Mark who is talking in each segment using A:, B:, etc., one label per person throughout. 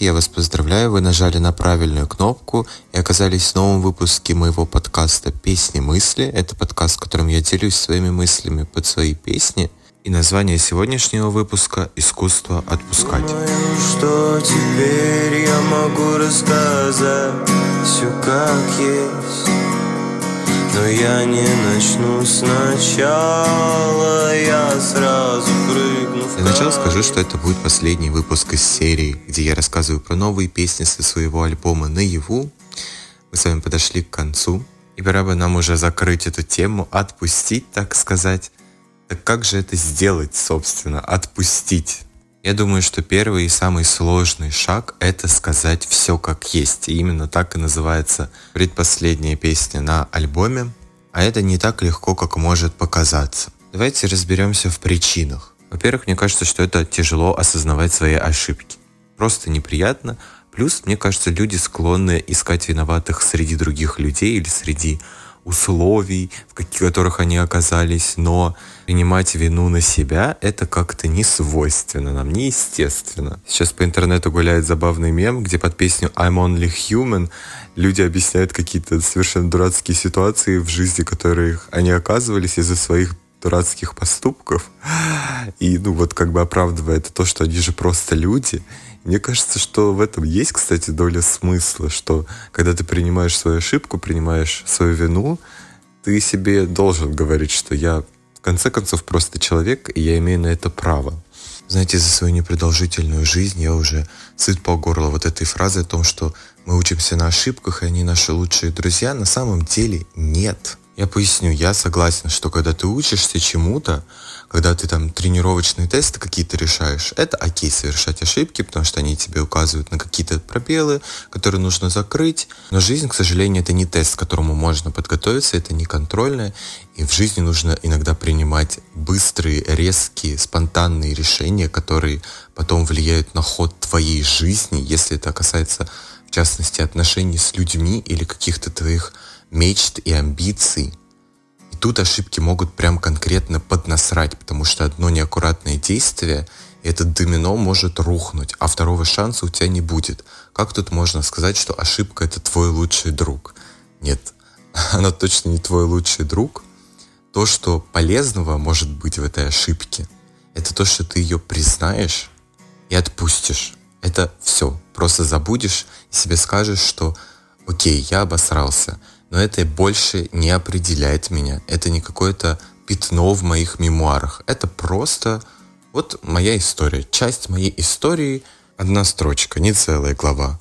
A: я вас поздравляю, вы нажали на правильную кнопку и оказались в новом выпуске моего подкаста «Песни мысли». Это подкаст, в котором я делюсь своими мыслями под свои песни. И название сегодняшнего выпуска «Искусство отпускать». Думаю, что теперь я могу рассказать все как есть. Но я не начну сначала, я сразу прыгну в Для начала скажу, что это будет последний выпуск из серии, где я рассказываю про новые песни со своего альбома «Наяву». Мы с вами подошли к концу, и пора бы нам уже закрыть эту тему, отпустить, так сказать. Так как же это сделать, собственно, отпустить? Я думаю, что первый и самый сложный шаг — это сказать все как есть. И именно так и называется предпоследняя песня на альбоме. А это не так легко, как может показаться. Давайте разберемся в причинах. Во-первых, мне кажется, что это тяжело осознавать свои ошибки. Просто неприятно. Плюс, мне кажется, люди склонны искать виноватых среди других людей или среди условий, в которых они оказались, но принимать вину на себя — это как-то не свойственно нам, неестественно. Сейчас по интернету гуляет забавный мем, где под песню «I'm only human» люди объясняют какие-то совершенно дурацкие ситуации в жизни, в которых они оказывались из-за своих дурацких поступков. И, ну, вот как бы оправдывает то, что они же просто люди. Мне кажется, что в этом есть, кстати, доля смысла, что когда ты принимаешь свою ошибку, принимаешь свою вину, ты себе должен говорить, что я в конце концов просто человек, и я имею на это право. Знаете, за свою непродолжительную жизнь я уже сыт по горло вот этой фразы о том, что мы учимся на ошибках, и они наши лучшие друзья. На самом деле нет. Я поясню, я согласен, что когда ты учишься чему-то, когда ты там тренировочные тесты какие-то решаешь, это окей совершать ошибки, потому что они тебе указывают на какие-то пробелы, которые нужно закрыть. Но жизнь, к сожалению, это не тест, к которому можно подготовиться, это не контрольное. И в жизни нужно иногда принимать быстрые, резкие, спонтанные решения, которые потом влияют на ход твоей жизни, если это касается, в частности, отношений с людьми или каких-то твоих мечт и амбиций. И тут ошибки могут прям конкретно поднасрать, потому что одно неаккуратное действие, и этот домино может рухнуть, а второго шанса у тебя не будет. Как тут можно сказать, что ошибка это твой лучший друг? Нет, она точно не твой лучший друг. То, что полезного может быть в этой ошибке, это то, что ты ее признаешь и отпустишь. Это все. Просто забудешь и себе скажешь, что окей, я обосрался, но это больше не определяет меня. Это не какое-то пятно в моих мемуарах. Это просто вот моя история. Часть моей истории, одна строчка, не целая глава.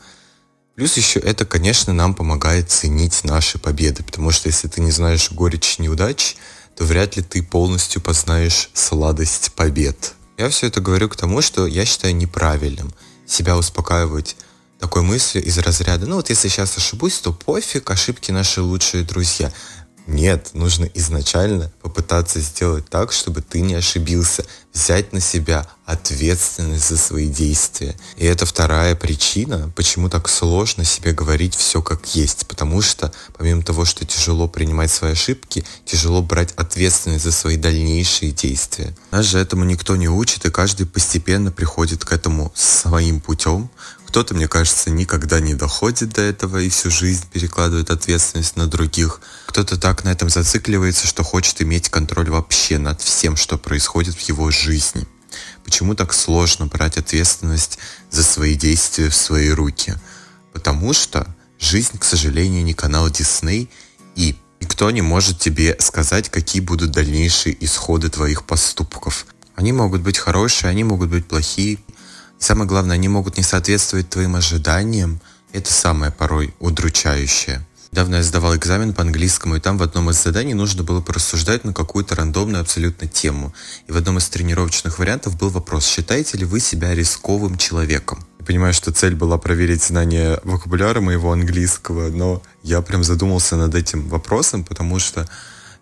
A: Плюс еще это, конечно, нам помогает ценить наши победы, потому что если ты не знаешь горечь неудач, то вряд ли ты полностью познаешь сладость побед. Я все это говорю к тому, что я считаю неправильным себя успокаивать такой мыслью из разряда, ну вот если сейчас ошибусь, то пофиг, ошибки наши лучшие друзья. Нет, нужно изначально попытаться сделать так, чтобы ты не ошибился, взять на себя ответственность за свои действия. И это вторая причина, почему так сложно себе говорить все как есть. Потому что, помимо того, что тяжело принимать свои ошибки, тяжело брать ответственность за свои дальнейшие действия. Нас же этому никто не учит, и каждый постепенно приходит к этому своим путем. Кто-то, мне кажется, никогда не доходит до этого и всю жизнь перекладывает ответственность на других. Кто-то так на этом зацикливается, что хочет иметь контроль вообще над всем, что происходит в его жизни. Почему так сложно брать ответственность за свои действия в свои руки? Потому что жизнь, к сожалению, не канал Дисней, и никто не может тебе сказать, какие будут дальнейшие исходы твоих поступков. Они могут быть хорошие, они могут быть плохие, самое главное, они могут не соответствовать твоим ожиданиям. Это самое порой удручающее. Недавно я сдавал экзамен по английскому, и там в одном из заданий нужно было порассуждать на какую-то рандомную абсолютно тему. И в одном из тренировочных вариантов был вопрос, считаете ли вы себя рисковым человеком? Я понимаю, что цель была проверить знание вокабуляра моего английского, но я прям задумался над этим вопросом, потому что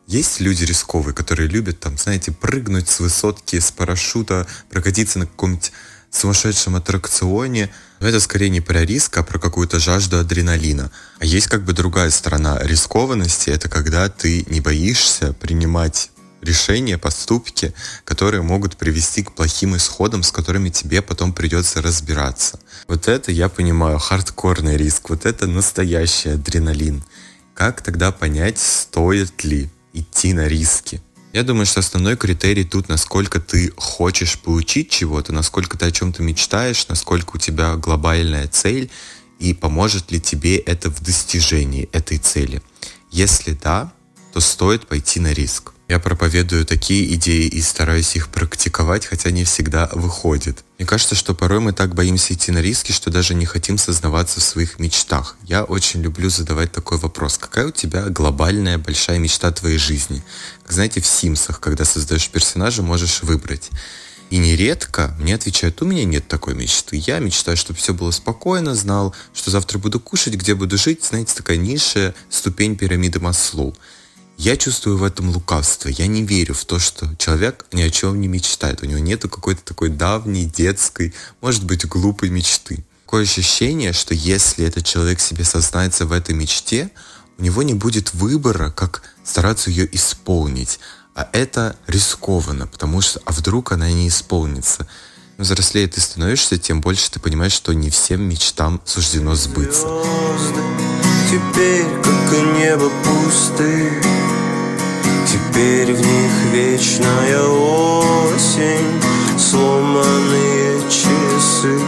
A: есть люди рисковые, которые любят, там, знаете, прыгнуть с высотки, с парашюта, прокатиться на каком-нибудь сумасшедшем аттракционе, это скорее не про риск, а про какую-то жажду адреналина. А есть как бы другая сторона рискованности, это когда ты не боишься принимать решения, поступки, которые могут привести к плохим исходам, с которыми тебе потом придется разбираться. Вот это я понимаю, хардкорный риск, вот это настоящий адреналин. Как тогда понять, стоит ли идти на риски? Я думаю, что основной критерий тут, насколько ты хочешь получить чего-то, насколько ты о чем-то мечтаешь, насколько у тебя глобальная цель, и поможет ли тебе это в достижении этой цели. Если да, то стоит пойти на риск. Я проповедую такие идеи и стараюсь их практиковать, хотя не всегда выходит. Мне кажется, что порой мы так боимся идти на риски, что даже не хотим сознаваться в своих мечтах. Я очень люблю задавать такой вопрос. Какая у тебя глобальная большая мечта твоей жизни? Как знаете, в Симсах, когда создаешь персонажа, можешь выбрать. И нередко мне отвечают, у меня нет такой мечты. Я мечтаю, чтобы все было спокойно, знал, что завтра буду кушать, где буду жить. Знаете, такая низшая ступень пирамиды Маслоу. Я чувствую в этом лукавство. Я не верю в то, что человек ни о чем не мечтает. У него нету какой-то такой давней, детской, может быть, глупой мечты. Такое ощущение, что если этот человек себе сознается в этой мечте, у него не будет выбора, как стараться ее исполнить. А это рискованно, потому что, а вдруг она не исполнится. Но взрослее ты становишься, тем больше ты понимаешь, что не всем мечтам суждено сбыться. Теперь, как и небо пусты, Теперь в них вечная осень Сломанные часы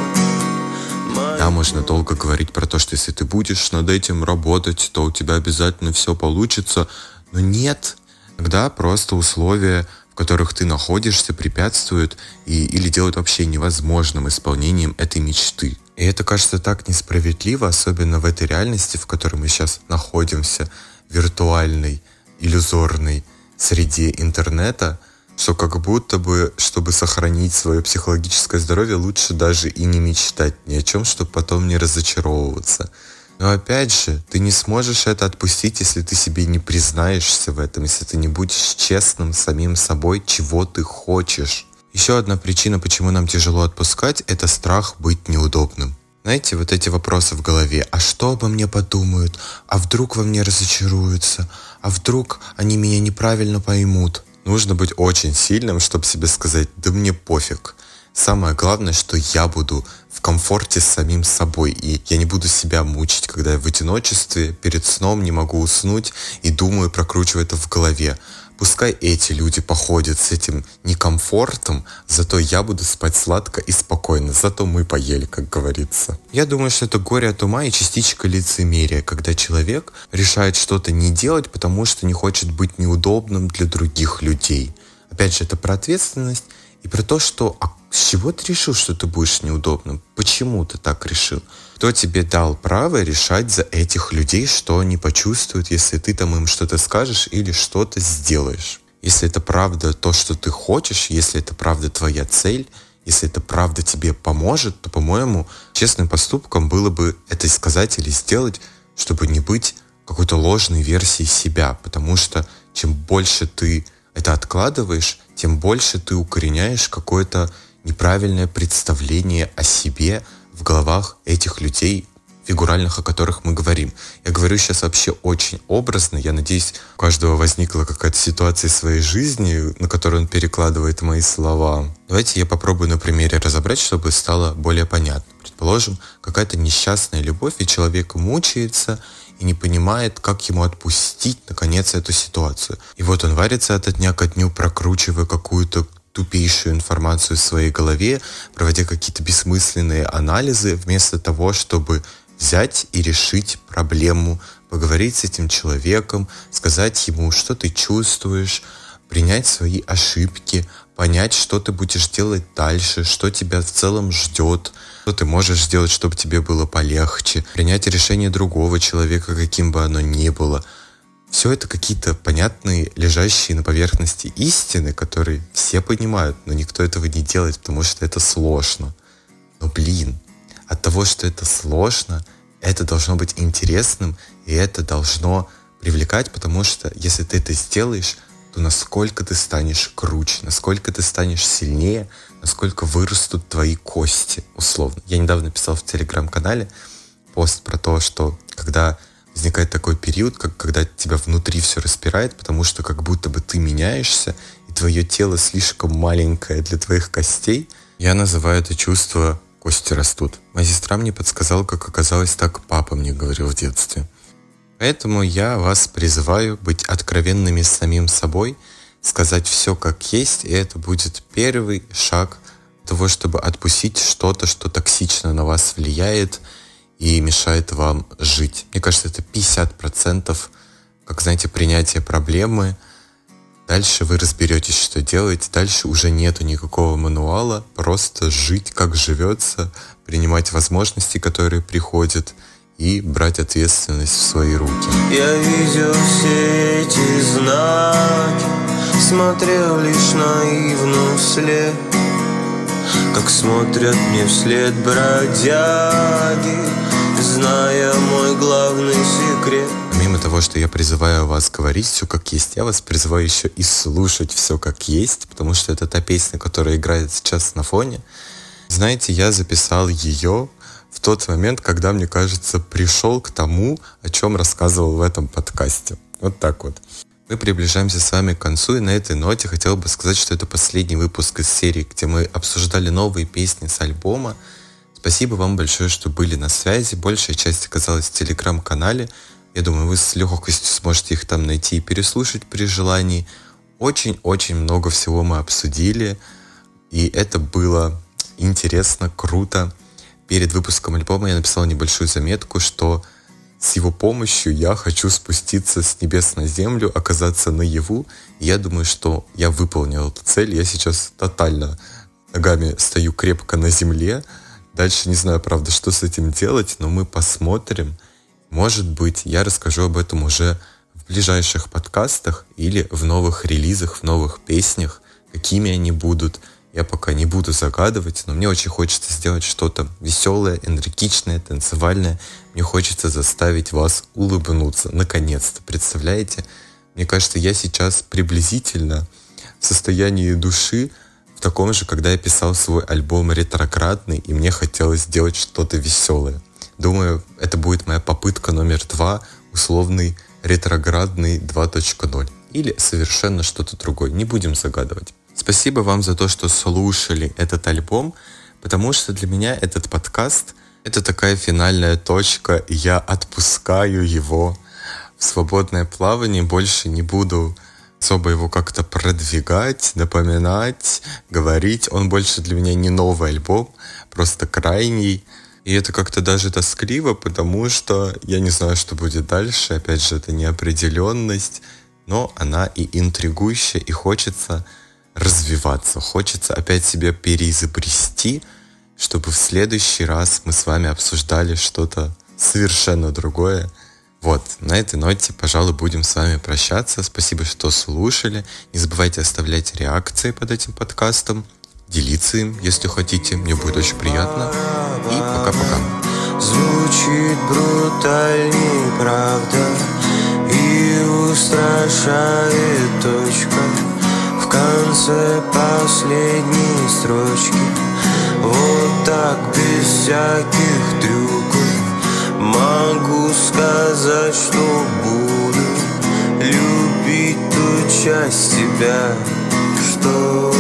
A: да, можно долго говорить про то, что если ты будешь над этим работать, то у тебя обязательно все получится. Но нет, Тогда просто условия, в которых ты находишься, препятствуют и, или делают вообще невозможным исполнением этой мечты. И это кажется так несправедливо, особенно в этой реальности, в которой мы сейчас находимся, виртуальной, иллюзорной, среди интернета, что как будто бы, чтобы сохранить свое психологическое здоровье, лучше даже и не мечтать ни о чем, чтобы потом не разочаровываться. Но опять же, ты не сможешь это отпустить, если ты себе не признаешься в этом, если ты не будешь честным самим собой, чего ты хочешь. Еще одна причина, почему нам тяжело отпускать, это страх быть неудобным. Знаете, вот эти вопросы в голове. А что обо мне подумают? А вдруг во мне разочаруются? А вдруг они меня неправильно поймут? Нужно быть очень сильным, чтобы себе сказать, да мне пофиг. Самое главное, что я буду в комфорте с самим собой, и я не буду себя мучить, когда я в одиночестве, перед сном не могу уснуть и думаю, прокручиваю это в голове. Пускай эти люди походят с этим некомфортом, зато я буду спать сладко и спокойно, зато мы поели, как говорится. Я думаю, что это горе от ума и частичка лицемерия, когда человек решает что-то не делать, потому что не хочет быть неудобным для других людей. Опять же, это про ответственность и про то, что а с чего ты решил, что ты будешь неудобным? Почему ты так решил? Кто тебе дал право решать за этих людей, что они почувствуют, если ты там им что-то скажешь или что-то сделаешь? Если это правда то, что ты хочешь, если это правда твоя цель, если это правда тебе поможет, то, по-моему, честным поступком было бы это сказать или сделать, чтобы не быть какой-то ложной версией себя, потому что чем больше ты это откладываешь, тем больше ты укореняешь какое-то неправильное представление о себе в головах этих людей, фигуральных, о которых мы говорим. Я говорю сейчас вообще очень образно. Я надеюсь, у каждого возникла какая-то ситуация в своей жизни, на которую он перекладывает мои слова. Давайте я попробую на примере разобрать, чтобы стало более понятно. Предположим, какая-то несчастная любовь, и человек мучается, и не понимает, как ему отпустить, наконец, эту ситуацию. И вот он варится от дня ко дню, прокручивая какую-то тупейшую информацию в своей голове, проводя какие-то бессмысленные анализы, вместо того, чтобы взять и решить проблему, поговорить с этим человеком, сказать ему, что ты чувствуешь, принять свои ошибки, понять, что ты будешь делать дальше, что тебя в целом ждет, что ты можешь сделать, чтобы тебе было полегче, принять решение другого человека, каким бы оно ни было. Все это какие-то понятные, лежащие на поверхности истины, которые все понимают, но никто этого не делает, потому что это сложно. Но блин, от того, что это сложно, это должно быть интересным, и это должно привлекать, потому что если ты это сделаешь, то насколько ты станешь круче, насколько ты станешь сильнее, насколько вырастут твои кости, условно. Я недавно писал в телеграм-канале пост про то, что когда возникает такой период, как, когда тебя внутри все распирает, потому что как будто бы ты меняешься, и твое тело слишком маленькое для твоих костей. Я называю это чувство «кости растут». Моя сестра мне подсказала, как оказалось, так папа мне говорил в детстве. Поэтому я вас призываю быть откровенными с самим собой, сказать все как есть, и это будет первый шаг того, чтобы отпустить что-то, что токсично на вас влияет и мешает вам жить. Мне кажется, это 50%, как, знаете, принятие проблемы. Дальше вы разберетесь, что делать. Дальше уже нету никакого мануала. Просто жить, как живется, принимать возможности, которые приходят, и брать ответственность в свои руки.
B: Я видел все эти знаки, смотрел лишь наивно вслед, как смотрят мне вслед бродяги, зная мой главный секрет.
A: Помимо того, что я призываю вас говорить все как есть, я вас призываю еще и слушать все как есть, потому что это та песня, которая играет сейчас на фоне. Знаете, я записал ее в тот момент, когда, мне кажется, пришел к тому, о чем рассказывал в этом подкасте. Вот так вот. Мы приближаемся с вами к концу, и на этой ноте хотел бы сказать, что это последний выпуск из серии, где мы обсуждали новые песни с альбома. Спасибо вам большое, что были на связи. Большая часть оказалась в телеграм-канале. Я думаю, вы с легкостью сможете их там найти и переслушать при желании. Очень-очень много всего мы обсудили, и это было интересно, круто перед выпуском альбома я написал небольшую заметку, что с его помощью я хочу спуститься с небес на землю, оказаться наяву. И я думаю, что я выполнил эту цель. Я сейчас тотально ногами стою крепко на земле. Дальше не знаю, правда, что с этим делать, но мы посмотрим. Может быть, я расскажу об этом уже в ближайших подкастах или в новых релизах, в новых песнях, какими они будут – я пока не буду загадывать, но мне очень хочется сделать что-то веселое, энергичное, танцевальное. Мне хочется заставить вас улыбнуться, наконец-то. Представляете? Мне кажется, я сейчас приблизительно в состоянии души в таком же, когда я писал свой альбом ретроградный, и мне хотелось сделать что-то веселое. Думаю, это будет моя попытка номер два, условный ретроградный 2.0. Или совершенно что-то другое. Не будем загадывать. Спасибо вам за то, что слушали этот альбом, потому что для меня этот подкаст — это такая финальная точка, я отпускаю его в свободное плавание, больше не буду особо его как-то продвигать, напоминать, говорить. Он больше для меня не новый альбом, просто крайний. И это как-то даже тоскливо, потому что я не знаю, что будет дальше. Опять же, это неопределенность, но она и интригующая, и хочется развиваться, хочется опять себя переизобрести, чтобы в следующий раз мы с вами обсуждали что-то совершенно другое. Вот, на этой ноте, пожалуй, будем с вами прощаться. Спасибо, что слушали. Не забывайте оставлять реакции под этим подкастом, делиться им, если хотите. Мне будет очень приятно. И пока-пока.
B: Звучит брутальней, правда, и устрашает точка конце последней строчки Вот так без всяких трюков Могу сказать, что буду Любить ту часть тебя, что